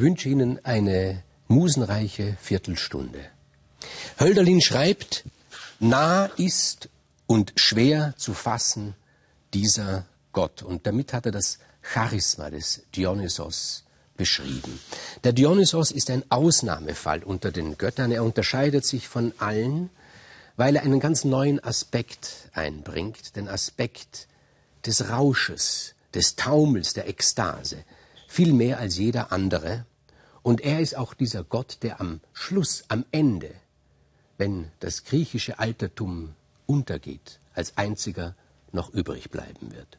Ich wünsche Ihnen eine musenreiche Viertelstunde. Hölderlin schreibt, nah ist und schwer zu fassen dieser Gott. Und damit hat er das Charisma des Dionysos beschrieben. Der Dionysos ist ein Ausnahmefall unter den Göttern. Er unterscheidet sich von allen, weil er einen ganz neuen Aspekt einbringt, den Aspekt des Rausches, des Taumels, der Ekstase, viel mehr als jeder andere. Und er ist auch dieser Gott, der am Schluss, am Ende, wenn das griechische Altertum untergeht, als einziger noch übrig bleiben wird.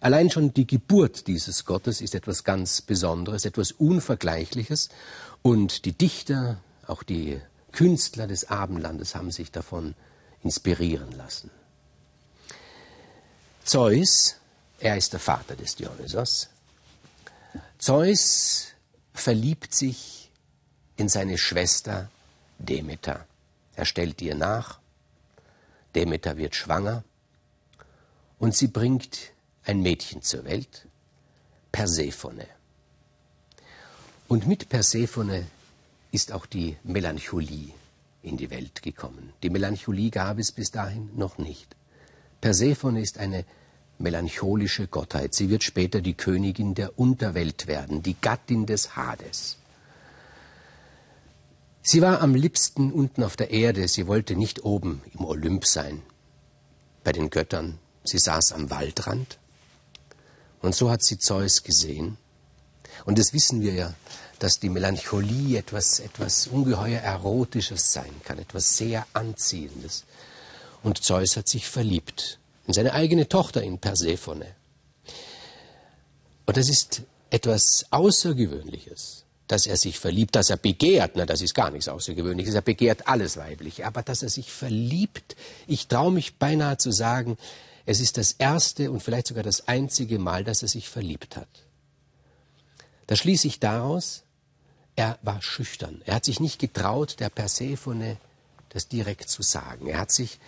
Allein schon die Geburt dieses Gottes ist etwas ganz Besonderes, etwas Unvergleichliches. Und die Dichter, auch die Künstler des Abendlandes haben sich davon inspirieren lassen. Zeus, er ist der Vater des Dionysos, Zeus verliebt sich in seine Schwester Demeter. Er stellt ihr nach, Demeter wird schwanger und sie bringt ein Mädchen zur Welt, Persephone. Und mit Persephone ist auch die Melancholie in die Welt gekommen. Die Melancholie gab es bis dahin noch nicht. Persephone ist eine melancholische Gottheit. Sie wird später die Königin der Unterwelt werden, die Gattin des Hades. Sie war am liebsten unten auf der Erde, sie wollte nicht oben im Olymp sein, bei den Göttern. Sie saß am Waldrand und so hat sie Zeus gesehen. Und das wissen wir ja, dass die Melancholie etwas, etwas ungeheuer Erotisches sein kann, etwas sehr Anziehendes. Und Zeus hat sich verliebt in seine eigene Tochter, in Persephone. Und das ist etwas Außergewöhnliches, dass er sich verliebt, dass er begehrt, na, das ist gar nichts Außergewöhnliches, er begehrt alles Weibliche, aber dass er sich verliebt, ich traue mich beinahe zu sagen, es ist das erste und vielleicht sogar das einzige Mal, dass er sich verliebt hat. Da schließe ich daraus, er war schüchtern. Er hat sich nicht getraut, der Persephone das direkt zu sagen. Er hat sich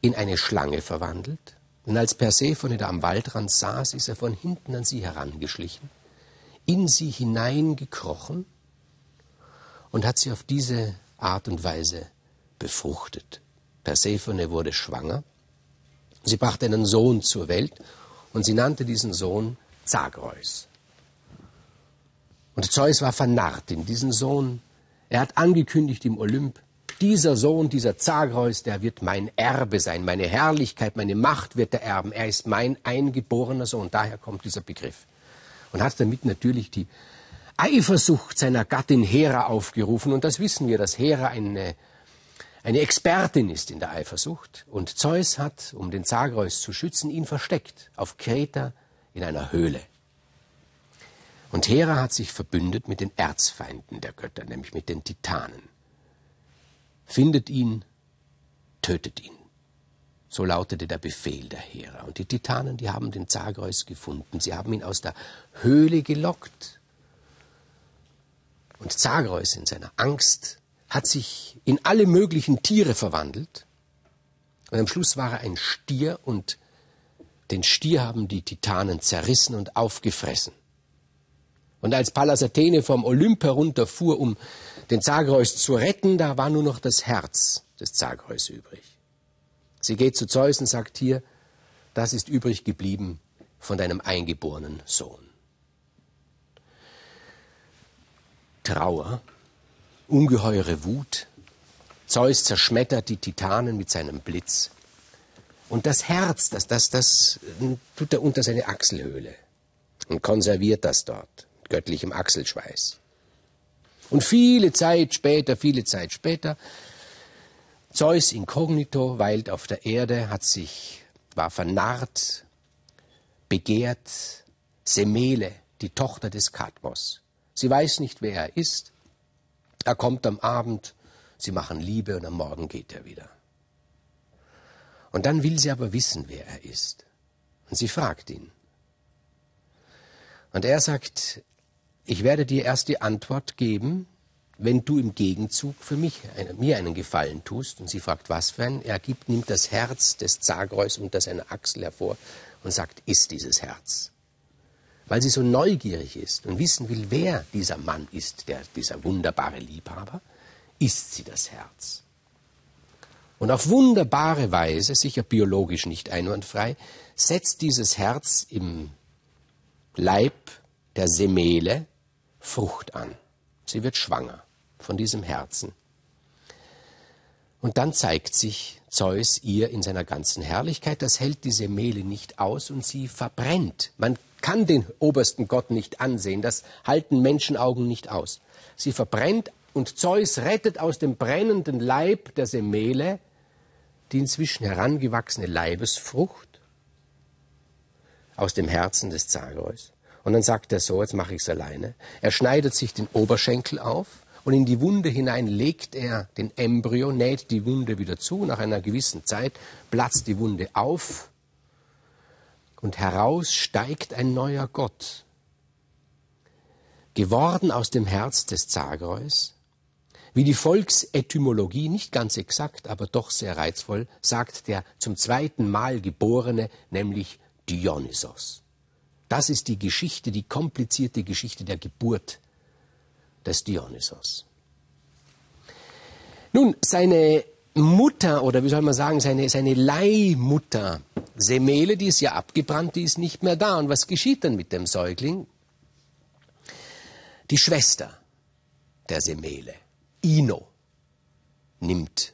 in eine Schlange verwandelt. Und als Persephone da am Waldrand saß, ist er von hinten an sie herangeschlichen, in sie hineingekrochen und hat sie auf diese Art und Weise befruchtet. Persephone wurde schwanger. Sie brachte einen Sohn zur Welt und sie nannte diesen Sohn Zagreus. Und Zeus war vernarrt in diesen Sohn. Er hat angekündigt im Olymp, dieser Sohn, dieser Zagreus, der wird mein Erbe sein, meine Herrlichkeit, meine Macht wird er erben. Er ist mein eingeborener Sohn. Daher kommt dieser Begriff. Und hat damit natürlich die Eifersucht seiner Gattin Hera aufgerufen. Und das wissen wir, dass Hera eine, eine Expertin ist in der Eifersucht. Und Zeus hat, um den Zagreus zu schützen, ihn versteckt auf Kreta in einer Höhle. Und Hera hat sich verbündet mit den Erzfeinden der Götter, nämlich mit den Titanen findet ihn, tötet ihn. So lautete der Befehl der Hera. Und die Titanen, die haben den Zagreus gefunden. Sie haben ihn aus der Höhle gelockt. Und Zagreus in seiner Angst hat sich in alle möglichen Tiere verwandelt. Und am Schluss war er ein Stier und den Stier haben die Titanen zerrissen und aufgefressen. Und als Pallas Athene vom Olymp herunterfuhr, um den Zagreus zu retten, da war nur noch das Herz des Zagreus übrig. Sie geht zu Zeus und sagt hier, das ist übrig geblieben von deinem eingeborenen Sohn. Trauer, ungeheure Wut, Zeus zerschmettert die Titanen mit seinem Blitz. Und das Herz, das, das, das tut er unter seine Achselhöhle und konserviert das dort, göttlichem Achselschweiß. Und viele Zeit später, viele Zeit später, Zeus inkognito weilt auf der Erde, hat sich, war vernarrt, begehrt Semele, die Tochter des Kadmos. Sie weiß nicht, wer er ist. Er kommt am Abend, sie machen Liebe und am Morgen geht er wieder. Und dann will sie aber wissen, wer er ist. Und sie fragt ihn. Und er sagt, ich werde dir erst die Antwort geben, wenn du im Gegenzug für mich, mir einen Gefallen tust. Und sie fragt, was für ein? Er gibt, nimmt das Herz des Zagreus unter seiner Achsel hervor und sagt, ist dieses Herz. weil sie so neugierig ist und wissen will, wer dieser Mann ist, der, dieser wunderbare Liebhaber, ist sie das Herz. Und auf wunderbare Weise, sicher biologisch nicht einwandfrei, setzt dieses Herz im Leib der Semele Frucht an. Sie wird schwanger von diesem Herzen. Und dann zeigt sich Zeus ihr in seiner ganzen Herrlichkeit. Das hält die Semele nicht aus und sie verbrennt. Man kann den obersten Gott nicht ansehen. Das halten Menschenaugen nicht aus. Sie verbrennt und Zeus rettet aus dem brennenden Leib der Semele die inzwischen herangewachsene Leibesfrucht aus dem Herzen des Zagreus. Und dann sagt er so, jetzt mache ich es alleine. Er schneidet sich den Oberschenkel auf und in die Wunde hinein legt er den Embryo, näht die Wunde wieder zu. Nach einer gewissen Zeit platzt die Wunde auf und heraus steigt ein neuer Gott, geworden aus dem Herz des Zagreus, wie die Volksetymologie, nicht ganz exakt, aber doch sehr reizvoll, sagt der zum zweiten Mal Geborene, nämlich Dionysos. Das ist die Geschichte, die komplizierte Geschichte der Geburt des Dionysos. Nun, seine Mutter, oder wie soll man sagen, seine, seine Leihmutter, Semele, die ist ja abgebrannt, die ist nicht mehr da. Und was geschieht dann mit dem Säugling? Die Schwester der Semele, Ino nimmt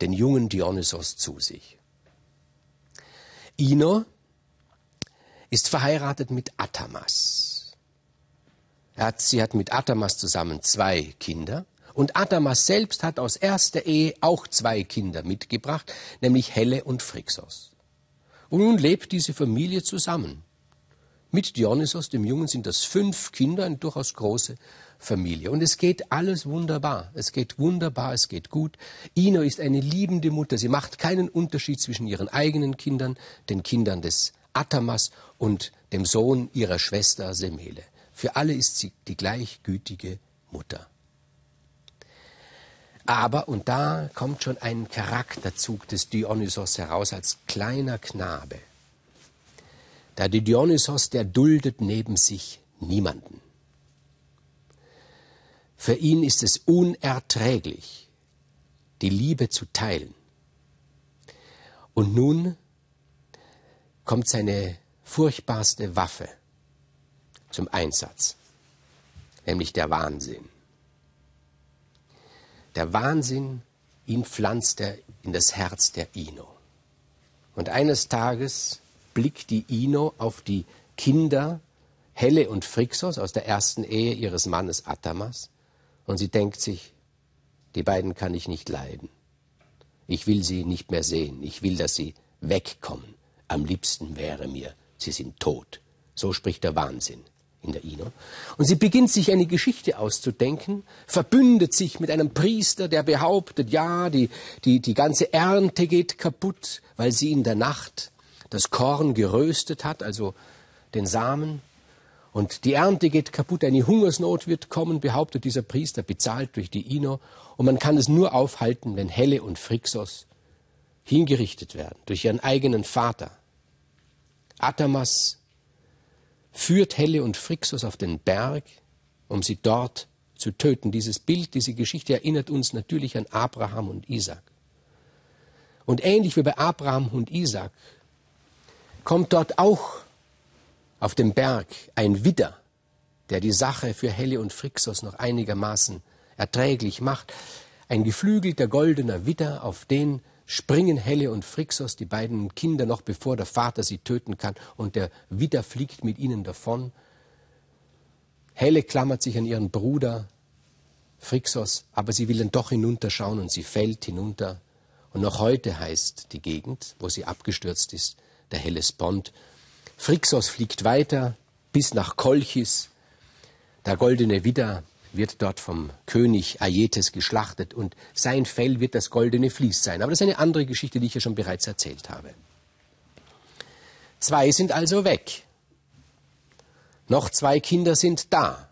den jungen Dionysos zu sich. Ino ist verheiratet mit Atamas. Hat, sie hat mit Atamas zusammen zwei Kinder. Und Atamas selbst hat aus erster Ehe auch zwei Kinder mitgebracht, nämlich Helle und Phrixos. Und nun lebt diese Familie zusammen. Mit Dionysos, dem Jungen, sind das fünf Kinder, eine durchaus große Familie. Und es geht alles wunderbar. Es geht wunderbar, es geht gut. Ino ist eine liebende Mutter. Sie macht keinen Unterschied zwischen ihren eigenen Kindern, den Kindern des Atamas und dem Sohn ihrer Schwester Semele. Für alle ist sie die gleichgütige Mutter. Aber, und da kommt schon ein Charakterzug des Dionysos heraus als kleiner Knabe. Da der Dionysos, der duldet neben sich niemanden. Für ihn ist es unerträglich, die Liebe zu teilen. Und nun kommt seine furchtbarste Waffe zum Einsatz, nämlich der Wahnsinn. Der Wahnsinn, ihn pflanzt er in das Herz der Ino. Und eines Tages blickt die Ino auf die Kinder Helle und Phrixos aus der ersten Ehe ihres Mannes Atamas und sie denkt sich, die beiden kann ich nicht leiden. Ich will sie nicht mehr sehen. Ich will, dass sie wegkommen. Am liebsten wäre mir, sie sind tot. So spricht der Wahnsinn in der Ino. Und sie beginnt sich eine Geschichte auszudenken, verbündet sich mit einem Priester, der behauptet, ja, die, die, die ganze Ernte geht kaputt, weil sie in der Nacht das Korn geröstet hat, also den Samen. Und die Ernte geht kaputt, eine Hungersnot wird kommen, behauptet dieser Priester, bezahlt durch die Ino. Und man kann es nur aufhalten, wenn Helle und Phrixos hingerichtet werden durch ihren eigenen Vater. Atamas führt Helle und Phrixos auf den Berg, um sie dort zu töten. Dieses Bild, diese Geschichte erinnert uns natürlich an Abraham und Isaac. Und ähnlich wie bei Abraham und Isaac kommt dort auch auf dem Berg ein Widder, der die Sache für Helle und Phrixos noch einigermaßen erträglich macht, ein geflügelter goldener Widder, auf den springen Helle und Phrixos, die beiden Kinder, noch bevor der Vater sie töten kann, und der Widder fliegt mit ihnen davon. Helle klammert sich an ihren Bruder Phrixos, aber sie will dann doch hinunterschauen und sie fällt hinunter. Und noch heute heißt die Gegend, wo sie abgestürzt ist, der Hellespont. Phrixos fliegt weiter bis nach Kolchis. Der goldene Widder wird dort vom König Aietes geschlachtet und sein Fell wird das goldene Vlies sein. Aber das ist eine andere Geschichte, die ich ja schon bereits erzählt habe. Zwei sind also weg. Noch zwei Kinder sind da.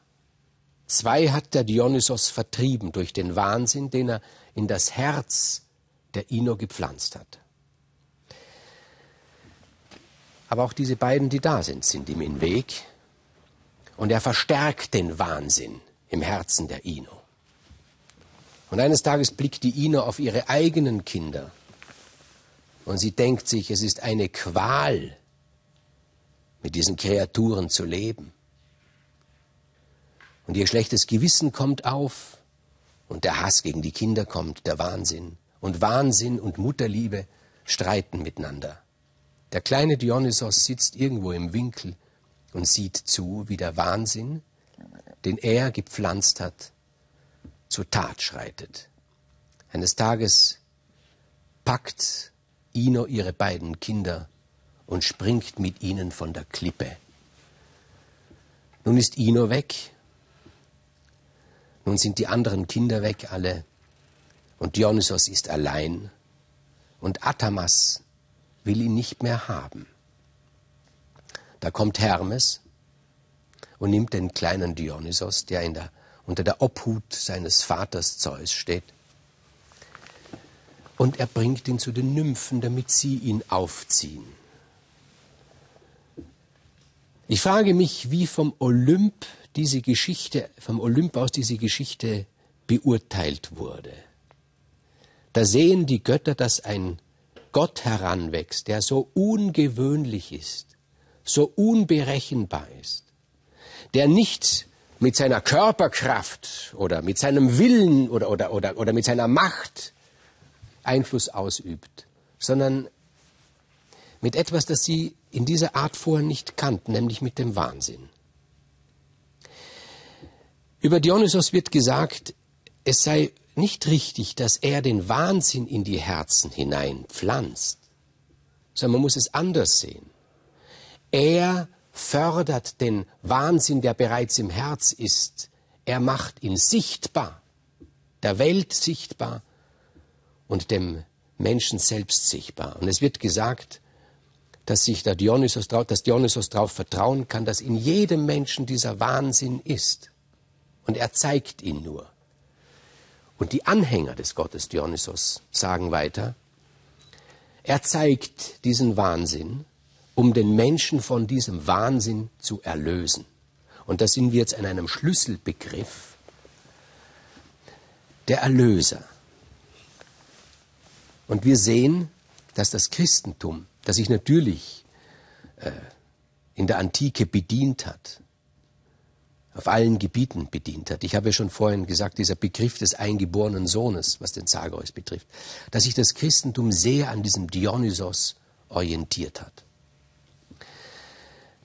Zwei hat der Dionysos vertrieben durch den Wahnsinn, den er in das Herz der Ino gepflanzt hat. Aber auch diese beiden, die da sind, sind ihm im Weg Und er verstärkt den Wahnsinn im Herzen der Ino. Und eines Tages blickt die Ino auf ihre eigenen Kinder und sie denkt sich, es ist eine Qual, mit diesen Kreaturen zu leben. Und ihr schlechtes Gewissen kommt auf und der Hass gegen die Kinder kommt, der Wahnsinn. Und Wahnsinn und Mutterliebe streiten miteinander. Der kleine Dionysos sitzt irgendwo im Winkel und sieht zu, wie der Wahnsinn, den er gepflanzt hat, zur Tat schreitet. Eines Tages packt Ino ihre beiden Kinder und springt mit ihnen von der Klippe. Nun ist Ino weg, nun sind die anderen Kinder weg alle und Dionysos ist allein und Athamas will ihn nicht mehr haben. Da kommt Hermes und nimmt den kleinen Dionysos, der, der unter der Obhut seines Vaters Zeus steht, und er bringt ihn zu den Nymphen, damit sie ihn aufziehen. Ich frage mich, wie vom Olymp diese Geschichte, vom Olymp aus diese Geschichte beurteilt wurde. Da sehen die Götter, dass ein Gott heranwächst, der so ungewöhnlich ist, so unberechenbar ist, der nicht mit seiner Körperkraft oder mit seinem Willen oder, oder, oder, oder mit seiner Macht Einfluss ausübt, sondern mit etwas, das sie in dieser Art vorher nicht kannten, nämlich mit dem Wahnsinn. Über Dionysos wird gesagt, es sei nicht richtig, dass er den Wahnsinn in die Herzen hineinpflanzt, sondern man muss es anders sehen. Er fördert den Wahnsinn, der bereits im Herz ist. Er macht ihn sichtbar, der Welt sichtbar und dem Menschen selbst sichtbar. Und es wird gesagt, dass sich der Dionysos, dass Dionysos darauf vertrauen kann, dass in jedem Menschen dieser Wahnsinn ist. Und er zeigt ihn nur. Und die Anhänger des Gottes Dionysos sagen weiter, er zeigt diesen Wahnsinn, um den Menschen von diesem Wahnsinn zu erlösen. Und da sind wir jetzt an einem Schlüsselbegriff, der Erlöser. Und wir sehen, dass das Christentum, das sich natürlich äh, in der Antike bedient hat, auf allen Gebieten bedient hat. Ich habe ja schon vorhin gesagt, dieser Begriff des eingeborenen Sohnes, was den Zagreus betrifft, dass sich das Christentum sehr an diesem Dionysos orientiert hat.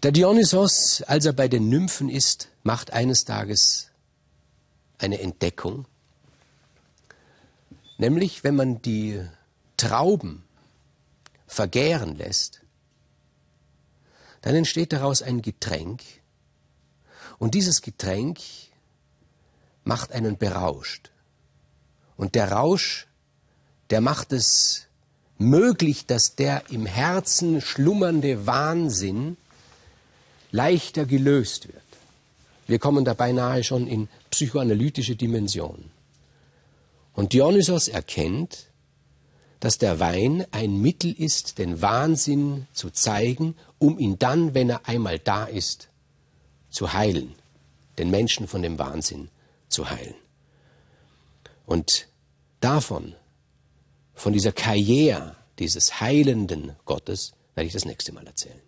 Der Dionysos, als er bei den Nymphen ist, macht eines Tages eine Entdeckung, nämlich wenn man die Trauben vergären lässt, dann entsteht daraus ein Getränk, und dieses Getränk macht einen berauscht. Und der Rausch, der macht es möglich, dass der im Herzen schlummernde Wahnsinn leichter gelöst wird. Wir kommen da beinahe schon in psychoanalytische Dimensionen. Und Dionysos erkennt, dass der Wein ein Mittel ist, den Wahnsinn zu zeigen, um ihn dann, wenn er einmal da ist, zu heilen, den Menschen von dem Wahnsinn zu heilen. Und davon, von dieser Karriere dieses heilenden Gottes, werde ich das nächste Mal erzählen.